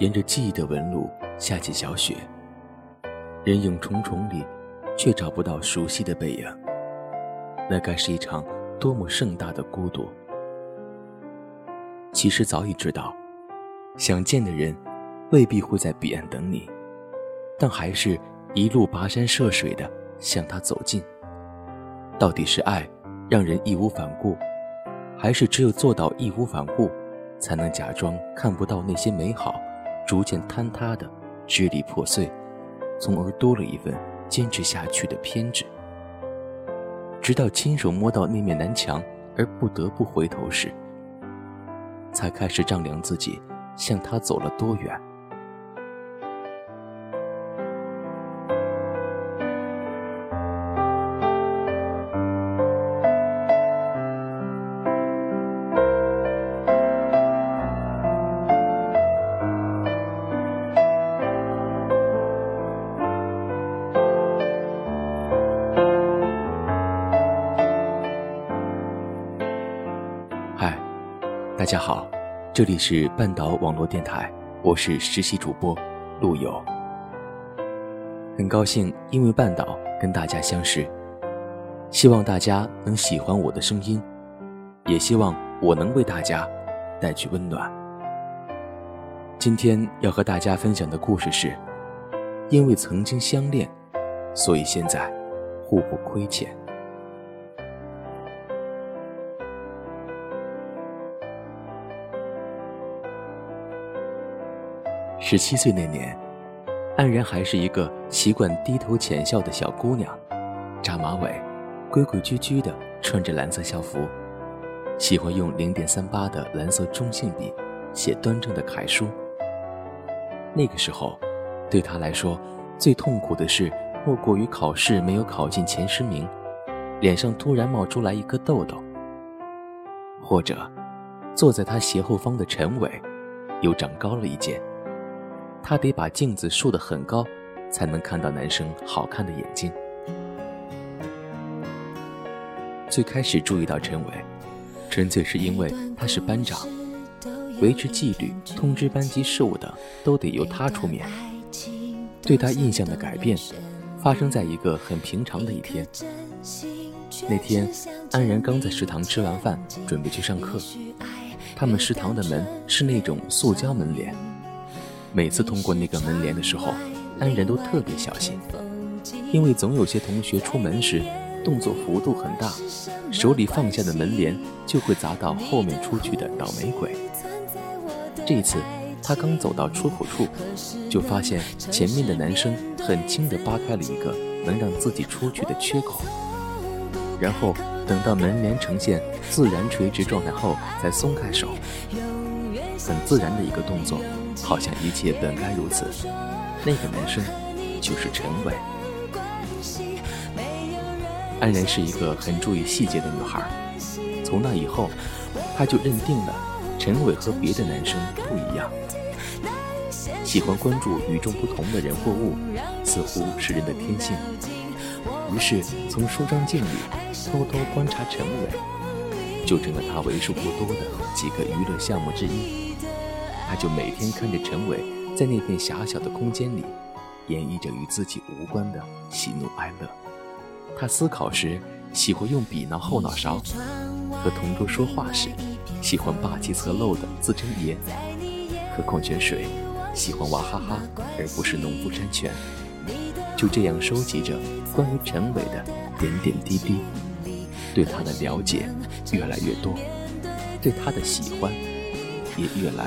沿着记忆的纹路下起小雪，人影重重里，却找不到熟悉的背影。那该是一场多么盛大的孤独！其实早已知道，想见的人未必会在彼岸等你，但还是一路跋山涉水的向他走近。到底是爱让人义无反顾，还是只有做到义无反顾，才能假装看不到那些美好？逐渐坍塌的支离破碎，从而多了一份坚持下去的偏执。直到亲手摸到那面南墙而不得不回头时，才开始丈量自己向他走了多远。大家好，这里是半岛网络电台，我是实习主播陆游。很高兴因为半岛跟大家相识，希望大家能喜欢我的声音，也希望我能为大家带去温暖。今天要和大家分享的故事是：因为曾经相恋，所以现在互不亏欠。十七岁那年，安然还是一个习惯低头浅笑的小姑娘，扎马尾，规规矩矩的穿着蓝色校服，喜欢用零点三八的蓝色中性笔写端正的楷书。那个时候，对她来说，最痛苦的事莫过于考试没有考进前十名，脸上突然冒出来一颗痘痘，或者坐在她斜后方的陈伟又长高了一截。他得把镜子竖得很高，才能看到男生好看的眼睛。最开始注意到陈伟，纯粹是因为他是班长，维持纪律、通知班级事务等都得由他出面。对他印象的改变，发生在一个很平常的一天。那天，安然刚在食堂吃完饭，准备去上课。他们食堂的门是那种塑胶门帘。每次通过那个门帘的时候，安然都特别小心，因为总有些同学出门时动作幅度很大，手里放下的门帘就会砸到后面出去的倒霉鬼。这次他刚走到出口处，就发现前面的男生很轻地扒开了一个能让自己出去的缺口，然后等到门帘呈现自然垂直状态后，才松开手，很自然的一个动作。好像一切本该如此。那个男生就是陈伟。安然是一个很注意细节的女孩，从那以后，她就认定了陈伟和别的男生不一样，喜欢关注与众不同的人或物，似乎是人的天性。于是从梳妆镜里偷偷观察陈伟，就成了她为数不多的几个娱乐项目之一。他就每天看着陈伟在那片狭小的空间里，演绎着与自己无关的喜怒哀乐。他思考时喜欢用笔挠后脑勺，和同桌说话时喜欢霸气侧漏的自称爷，喝矿泉水喜欢娃哈哈而不是农夫山泉。就这样收集着关于陈伟的点点滴滴，对他的了解越来越多，对他的喜欢也越来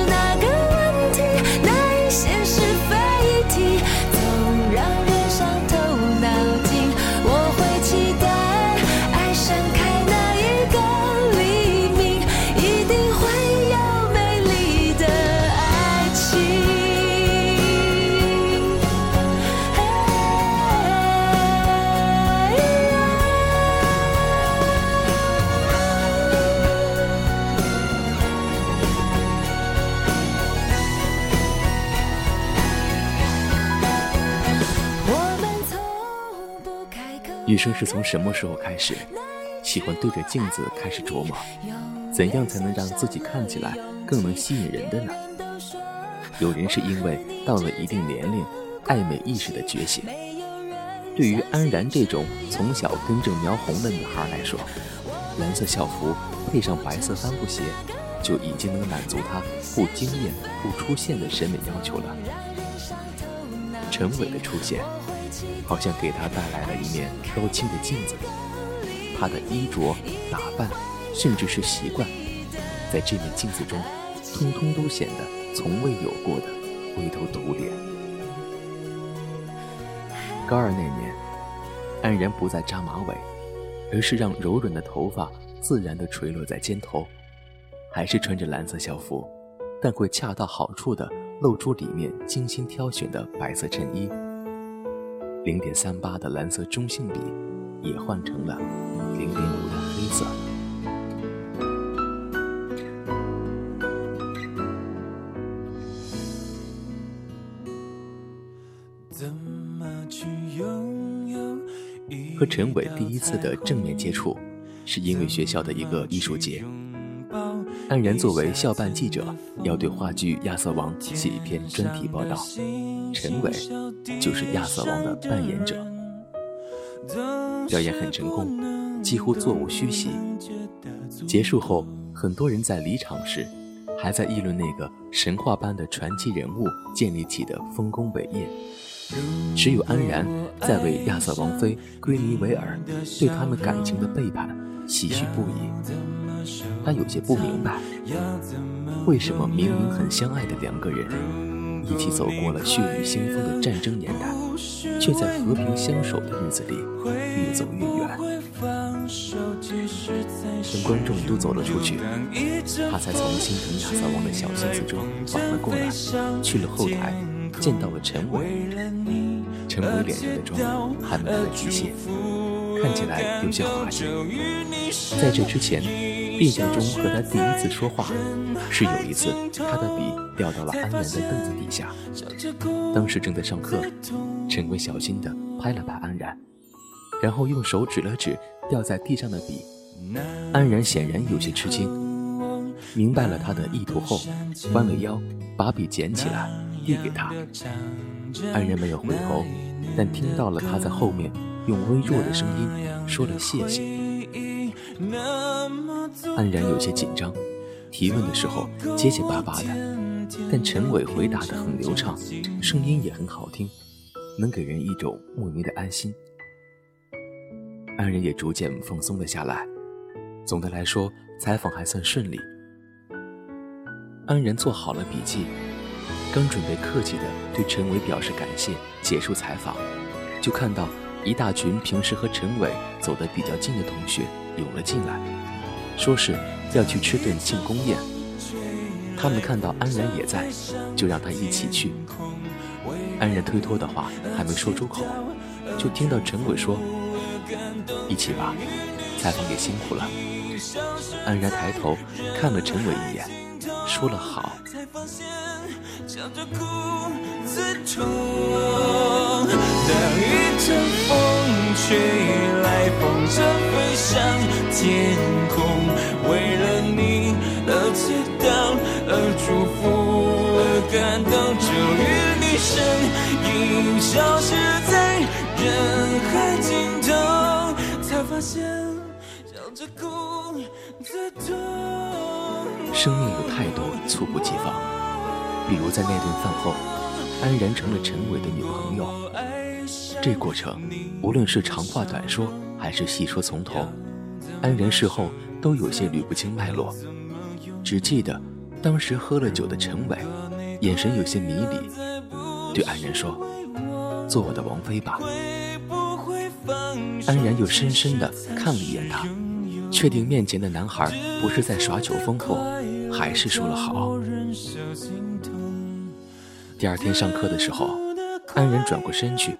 女生是从什么时候开始喜欢对着镜子开始琢磨，怎样才能让自己看起来更能吸引人的呢？有人是因为到了一定年龄，爱美意识的觉醒。对于安然这种从小根正苗红的女孩来说，蓝色校服配上白色帆布鞋，就已经能满足她不惊艳不出现的审美要求了。陈伟的出现。好像给他带来了一面高清的镜子，他的衣着打扮，甚至是习惯，在这面镜子中，通通都显得从未有过的灰头土脸。高二那年，安然不再扎马尾，而是让柔软的头发自然地垂落在肩头，还是穿着蓝色校服，但会恰到好处地露出里面精心挑选的白色衬衣。零点三八的蓝色中性笔也换成了零点五的黑色。和陈伟第一次的正面接触，是因为学校的一个艺术节。安然作为校办记者，要对话剧《亚瑟王》写一篇专题报道。陈伟就是亚瑟王的扮演者，表演很成功，几乎座无虚席。结束后，很多人在离场时，还在议论那个神话般的传奇人物建立起的丰功伟业。只有安然在为亚瑟王妃归尼维尔对他们感情的背叛唏嘘不已。他有些不明白，为什么明明很相爱的两个人。一起走过了血雨腥风的战争年代，却在和平相守的日子里越走越远。等观众都走了出去，他才从心疼亚瑟王的小心思中缓了过来，去了后台，见到了陈伟。陈伟脸上的妆还没来极限，看起来有些滑稽。在这之前。印象中和他第一次说话，是有一次他的笔掉到了安然的凳子底下，当时正在上课，陈伟小心地拍了拍安然，然后用手指了指掉在地上的笔，安然显然有些吃惊，明白了他的意图后，弯了腰把笔捡起来递给他，安然没有回头，但听到了他在后面用微弱的声音说了谢谢。安然有些紧张，提问的时候结结巴巴的，但陈伟回答的很流畅，声音也很好听，能给人一种莫名的安心。安然也逐渐放松了下来。总的来说，采访还算顺利。安然做好了笔记，刚准备客气的对陈伟表示感谢，结束采访，就看到一大群平时和陈伟走得比较近的同学涌了进来。说是要去吃顿庆功宴，他们看到安然也在，就让他一起去。安然推脱的话还没说出口，就听到陈伟说：“一起吧，采访也辛苦了。”安然抬头看了陈伟一眼，说了好。当一阵风吹来，风筝飞上天空，为了你而祈祷，而祝福，而感动，终于你身影消失在人海尽头，才发现笑着哭最痛。生命有太多猝不及防，比如在那顿饭后，安然成了陈伟的女朋友。这过程，无论是长话短说，还是细说从头，安然事后都有些捋不清脉络，只记得当时喝了酒的陈伟，眼神有些迷离，对安然说：“做我的王妃吧。”安然又深深地看了一眼他，确定面前的男孩不是在耍酒疯后，还是说了好。第二天上课的时候。安然转过身去，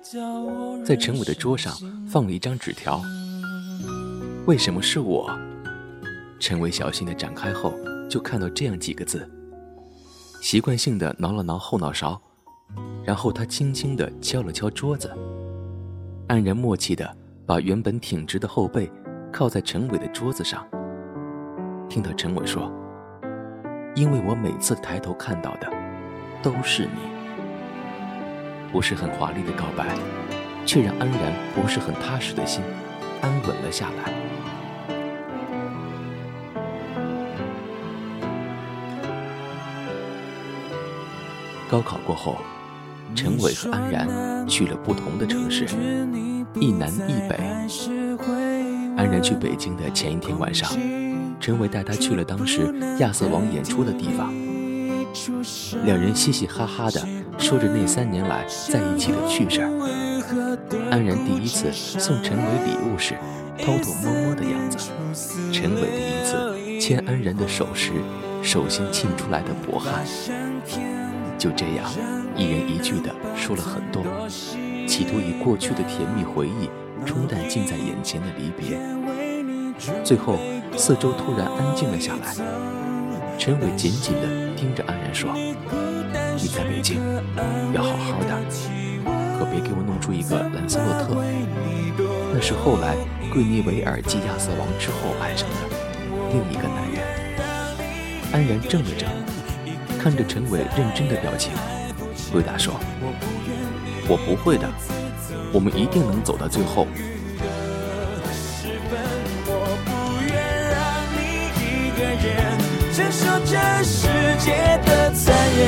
在陈伟的桌上放了一张纸条。为什么是我？陈伟小心地展开后，就看到这样几个字。习惯性地挠了挠后脑勺，然后他轻轻地敲了敲桌子。安然默契地把原本挺直的后背靠在陈伟的桌子上，听到陈伟说：“因为我每次抬头看到的，都是你。”不是很华丽的告白，却让安然不是很踏实的心安稳了下来。高考过后，陈伟和安然去了不同的城市，一南一北。安然去北京的前一天晚上，陈伟带她去了当时亚瑟王演出的地方，两人嘻嘻哈哈的。说着那三年来在一起的趣事儿，安然第一次送陈伟礼物时偷偷摸摸的样子，陈伟第一次牵安然的手时手心沁出来的薄汗，就这样一人一句的说了很多，企图以过去的甜蜜回忆冲淡近在眼前的离别。最后，四周突然安静了下来，陈伟紧紧的盯着安然说。你在北京要好好的，可别给我弄出一个兰斯洛特。那是后来桂尼维尔继亚瑟王之后爱上的另一个男人。安然怔了怔，看着陈伟认真的表情，回答说：“我不会的，我们一定能走到最后。”界的残忍，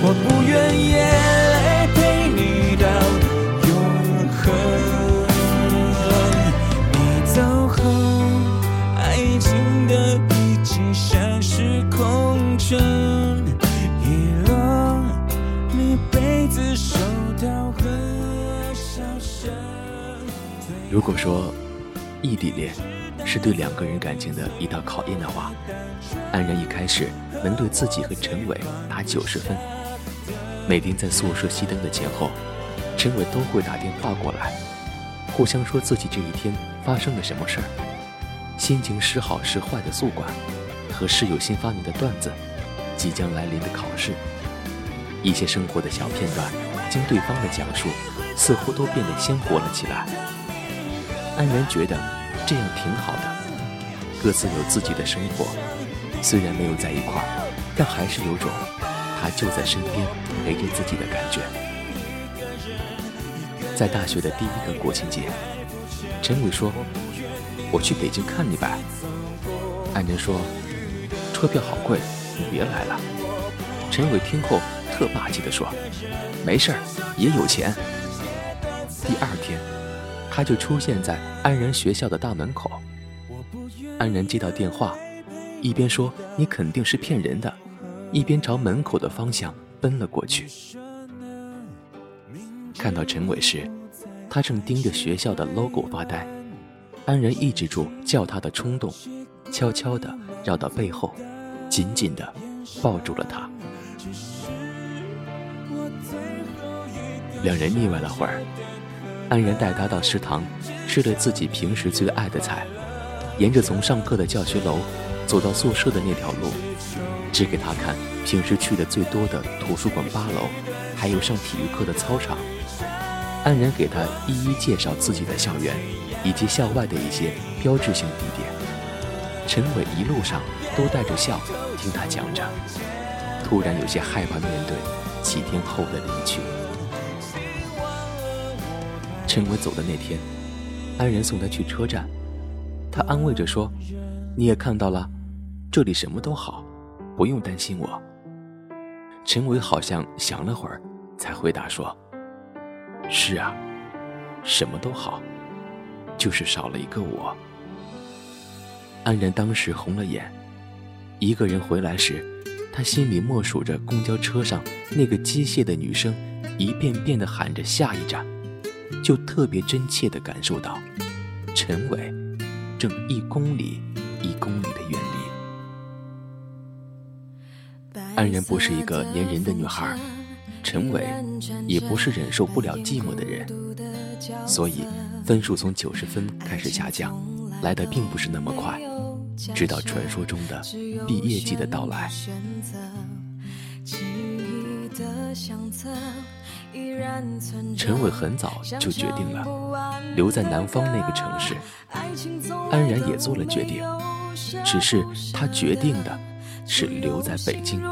我不愿眼泪陪你到永恒。你走后，爱情的遗迹像是空城，遗落你被子、手套和笑声。如果说异地恋。是对两个人感情的一道考验的话，安然一开始能对自己和陈伟打九十分。每天在宿舍熄灯的前后，陈伟都会打电话过来，互相说自己这一天发生了什么事儿，心情时好时坏的宿管，和室友新发明的段子，即将来临的考试，一些生活的小片段，经对方的讲述，似乎都变得鲜活了起来。安然觉得。这样挺好的，各自有自己的生活，虽然没有在一块儿，但还是有种他就在身边陪着自己的感觉。在大学的第一个国庆节，陈伟说：“我去北京看你呗。”安然说：“车票好贵，你别来了。”陈伟听后特霸气地说：“没事儿，也有钱。”第二天。他就出现在安然学校的大门口。安然接到电话，一边说“你肯定是骗人的”，一边朝门口的方向奔了过去。看到陈伟时，他正盯着学校的 logo 发呆。安然抑制住叫他的冲动，悄悄地绕到背后，紧紧地抱住了他。两人腻歪了会儿。安然带他到食堂，吃了自己平时最爱的菜，沿着从上课的教学楼走到宿舍的那条路，指给他看平时去的最多的图书馆八楼，还有上体育课的操场。安然给他一一介绍自己的校园，以及校外的一些标志性地点。陈伟一路上都带着笑听他讲着，突然有些害怕面对几天后的离去。陈伟走的那天，安然送他去车站，他安慰着说：“你也看到了，这里什么都好，不用担心我。”陈伟好像想了会儿，才回答说。是啊，什么都好，就是少了一个我。安然当时红了眼。一个人回来时，他心里默数着公交车上那个机械的女生一遍遍地喊着下一站，就特别真切地感受到，陈伟正一公里一公里的远离。安然不是一个粘人的女孩。陈伟也不是忍受不了寂寞的人，所以分数从九十分开始下降，来的并不是那么快。直到传说中的毕业季的到来，陈伟很早就决定了留在南方那个城市，安然也做了决定，只是他决定的是留在北京。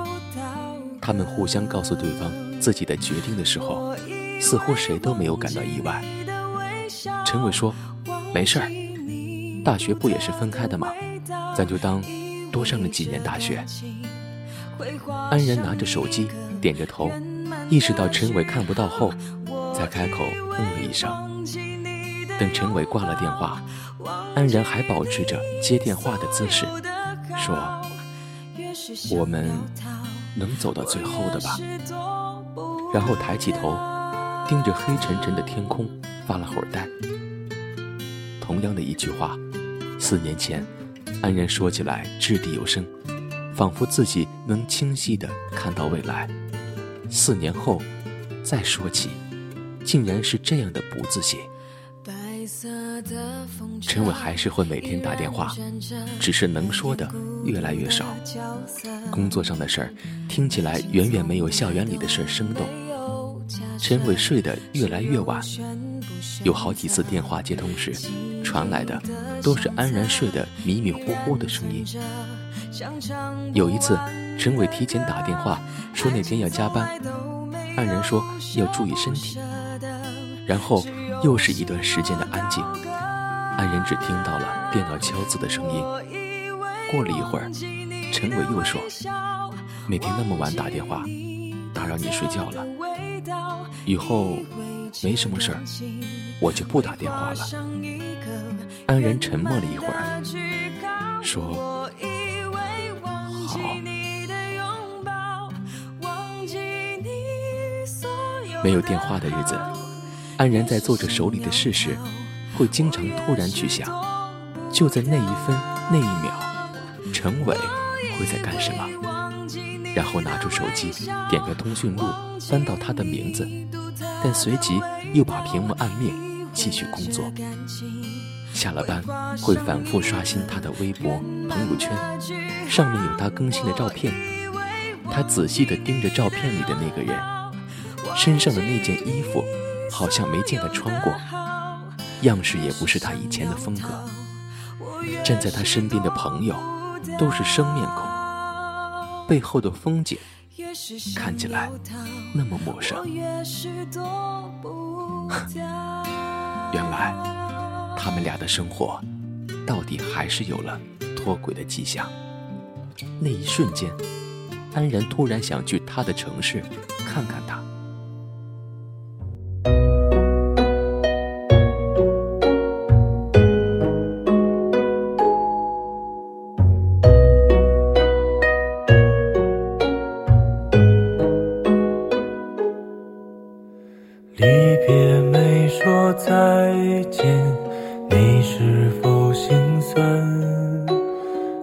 他们互相告诉对方。自己的决定的时候，似乎谁都没有感到意外。陈伟说：“没事儿，大学不也是分开的吗？咱就当多上了几年大学。”安然拿着手机，点着头，意识到陈伟看不到后，才开口嗯了一声。等陈伟挂了电话，安然还保持着接电话的姿势，说：“我们能走到最后的吧？”然后抬起头，盯着黑沉沉的天空，发了会儿呆。同样的一句话，四年前，安然说起来掷地有声，仿佛自己能清晰地看到未来。四年后，再说起，竟然是这样的不自信。陈伟还是会每天打电话，只是能说的越来越少。工作上的事儿，听起来远远没有校园里的事儿生动。陈伟睡得越来越晚，有好几次电话接通时，传来的都是安然睡得迷迷糊糊的声音。有一次，陈伟提前打电话说那天要加班，安然说要注意身体。然后又是一段时间的安静，安然只听到了电脑敲字的声音。过了一会儿，陈伟又说：“每天那么晚打电话，打扰你睡觉了。”以后没什么事儿，我就不打电话了。安然沉默了一会儿，说：“好。”没有电话的日子，安然在做着手里的事时，会经常突然去想：就在那一分那一秒，陈伟会在干什么？然后拿出手机，点开通讯录，翻到他的名字，但随即又把屏幕按灭，继续工作。下了班会反复刷新他的微博、朋友圈，上面有他更新的照片。他仔细地盯着照片里的那个人，身上的那件衣服好像没见他穿过，样式也不是他以前的风格。站在他身边的朋友都是生面孔。背后的风景看起来那么陌生。原来他们俩的生活到底还是有了脱轨的迹象。那一瞬间，安然突然想去他的城市看看他。离别没说再见，你是否心酸？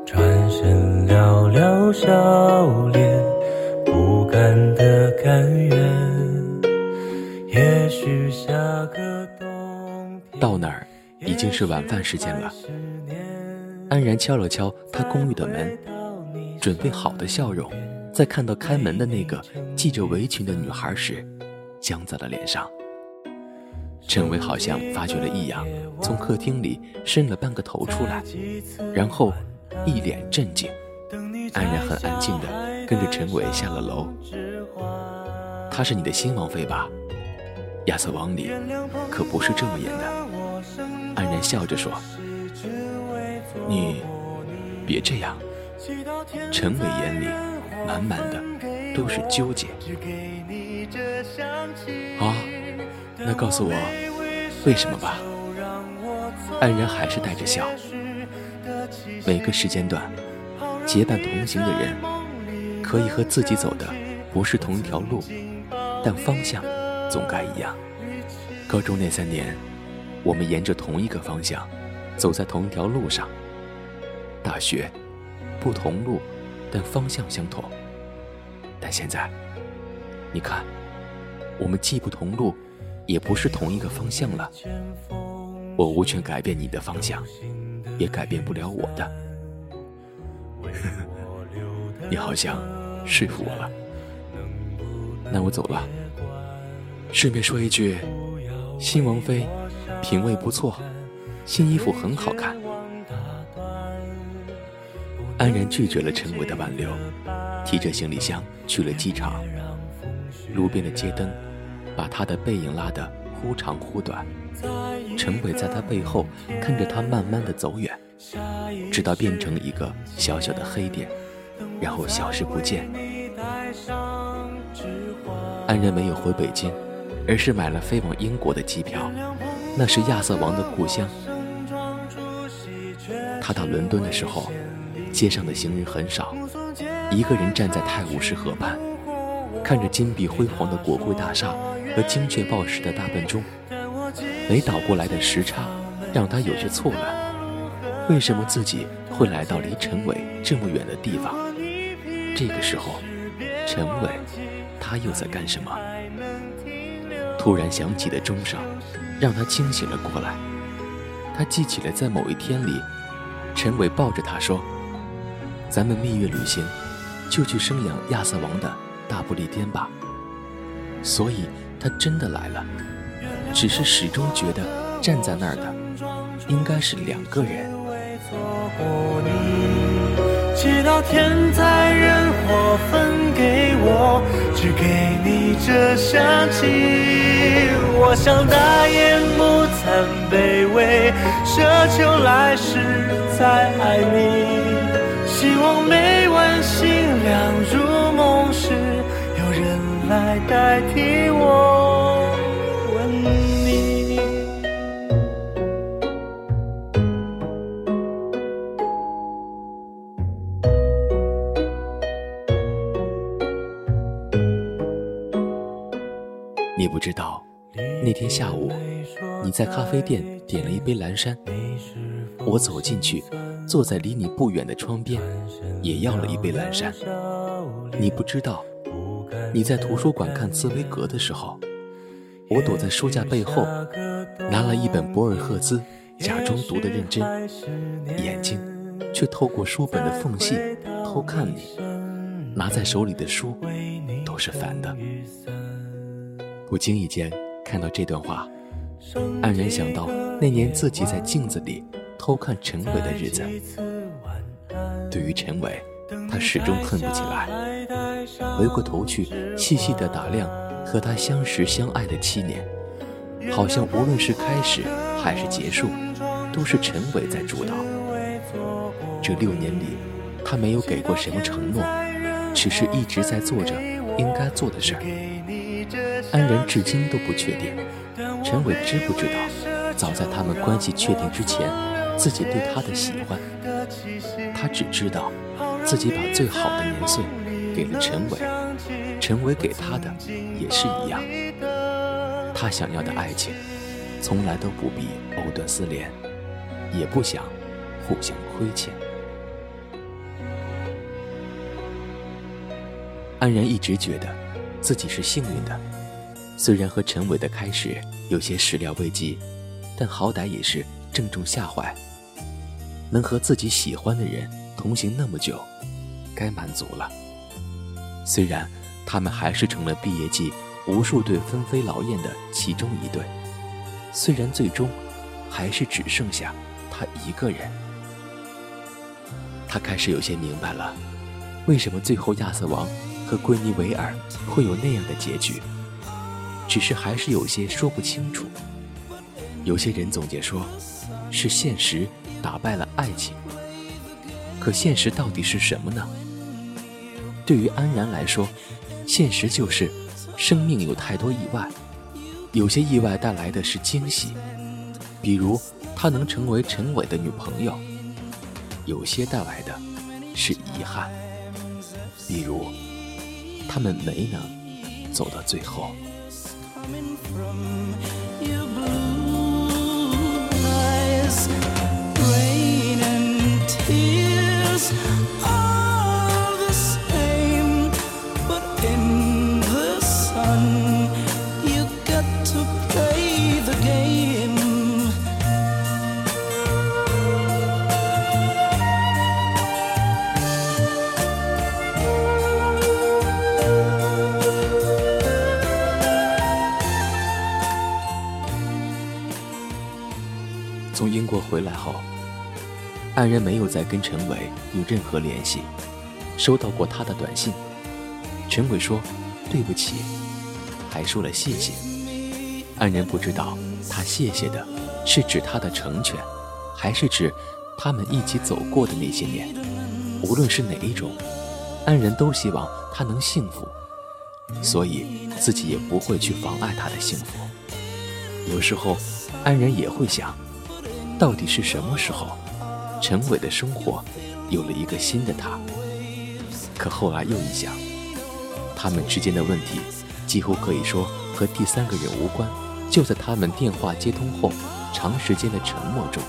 转身寥寥笑脸，不甘的甘愿。也许下个冬天到那儿已经是晚饭时间了。安然敲了敲他公寓的门，准备好的笑容，在看到开门的那个系着围裙的女孩时，僵在了脸上。陈伟好像发觉了异样，从客厅里伸了半个头出来，然后一脸震惊。安然很安静的跟着陈伟下了楼。她是你的新王妃吧？亚瑟王里可不是这么演的。安然笑着说：“你别这样。”陈伟眼里满满的都是纠结。啊，那告诉我为什么吧。安然还是带着笑。每个时间段，结伴同行的人，可以和自己走的不是同一条路，但方向总该一样。高中那三年，我们沿着同一个方向，走在同一条路上。大学。不同路，但方向相同。但现在，你看，我们既不同路，也不是同一个方向了。我无权改变你的方向，也改变不了我的。你好像说服我了，那我走了。顺便说一句，新王妃品味不错，新衣服很好看。安然拒绝了陈伟的挽留，提着行李箱去了机场。路边的街灯把他的背影拉得忽长忽短。陈伟在他背后看着他慢慢的走远，直到变成一个小小的黑点，然后消失不见。安然没有回北京，而是买了飞往英国的机票，那是亚瑟王的故乡。他到伦敦的时候。街上的行人很少，一个人站在泰晤士河畔，看着金碧辉煌的国会大厦和精确报时的大笨钟。没倒过来的时差让他有些错乱，为什么自己会来到离陈伟这么远的地方？这个时候，陈伟他又在干什么？突然响起的钟声让他清醒了过来。他记起了在某一天里，陈伟抱着他说。咱们蜜月旅行，就去生养亚瑟王的大不列颠吧。所以他真的来了，只是始终觉得站在那儿的应该是两个人。直到天灾人祸分给我，只给你这香气。我想大言不惭卑微，奢求来世再爱你。心凉如梦时，有人来代替我吻你。你不知道，那天下午你在咖啡店点了一杯蓝山，我走进去。坐在离你不远的窗边，也要了一杯蓝山。你不知道，你在图书馆看茨威格的时候，我躲在书架背后，拿了一本博尔赫兹，假装读得认真，眼睛却透过书本的缝隙偷看你。拿在手里的书都是反的。不经意间看到这段话，黯然想到那年自己在镜子里。偷看陈伟的日子，对于陈伟，他始终恨不起来。回过头去，细细的打量和他相识相爱的七年，好像无论是开始还是结束，都是陈伟在主导。这六年里，他没有给过什么承诺，只是一直在做着应该做的事儿。安然至今都不确定，陈伟知不知道，早在他们关系确定之前。自己对他的喜欢，他只知道自己把最好的年岁给了陈伟，陈伟给他的也是一样。他想要的爱情，从来都不必藕断丝连，也不想互相亏欠。安然一直觉得自己是幸运的，虽然和陈伟的开始有些始料未及，但好歹也是正中下怀。能和自己喜欢的人同行那么久，该满足了。虽然他们还是成了毕业季无数对纷飞劳燕的其中一对，虽然最终还是只剩下他一个人。他开始有些明白了，为什么最后亚瑟王和圭尼维尔会有那样的结局，只是还是有些说不清楚。有些人总结说，是现实打败了爱情。可现实到底是什么呢？对于安然来说，现实就是生命有太多意外，有些意外带来的是惊喜，比如她能成为陈伟的女朋友。有些带来的是遗憾，比如他们没能走到最后。安然没有再跟陈伟有任何联系。收到过他的短信，陈伟说对不起，还说了谢谢。安然不知道他谢谢的是指他的成全，还是指他们一起走过的那些年。无论是哪一种，安然都希望他能幸福，所以自己也不会去妨碍他的幸福。有时候，安然也会想。到底是什么时候，陈伟的生活有了一个新的他？可后来又一想，他们之间的问题几乎可以说和第三个人无关。就在他们电话接通后，长时间的沉默中，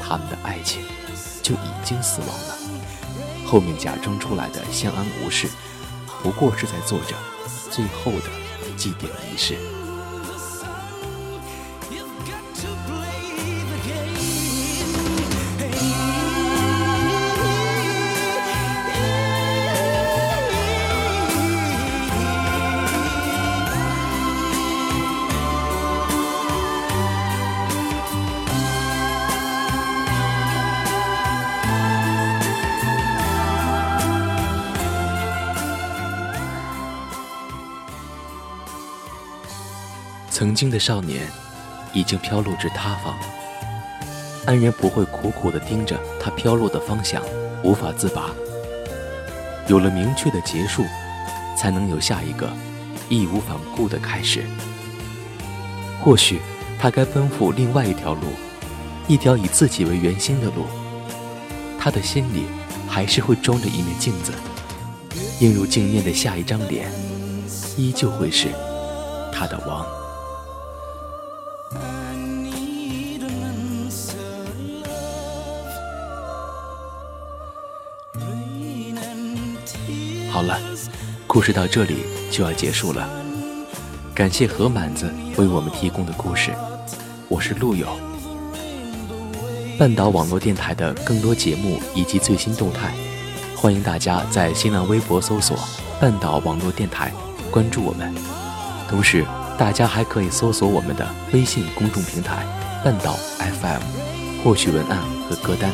他们的爱情就已经死亡了。后面假装出来的相安无事，不过是在做着最后的祭奠仪式。经的少年，已经飘落至他方。安然不会苦苦地盯着他飘落的方向，无法自拔。有了明确的结束，才能有下一个义无反顾的开始。或许他该奔赴另外一条路，一条以自己为圆心的路。他的心里还是会装着一面镜子，映入镜面的下一张脸，依旧会是他的王。故事到这里就要结束了。感谢何满子为我们提供的故事，我是陆友。半岛网络电台的更多节目以及最新动态，欢迎大家在新浪微博搜索“半岛网络电台”，关注我们。同时，大家还可以搜索我们的微信公众平台“半岛 FM”，获取文案和歌单。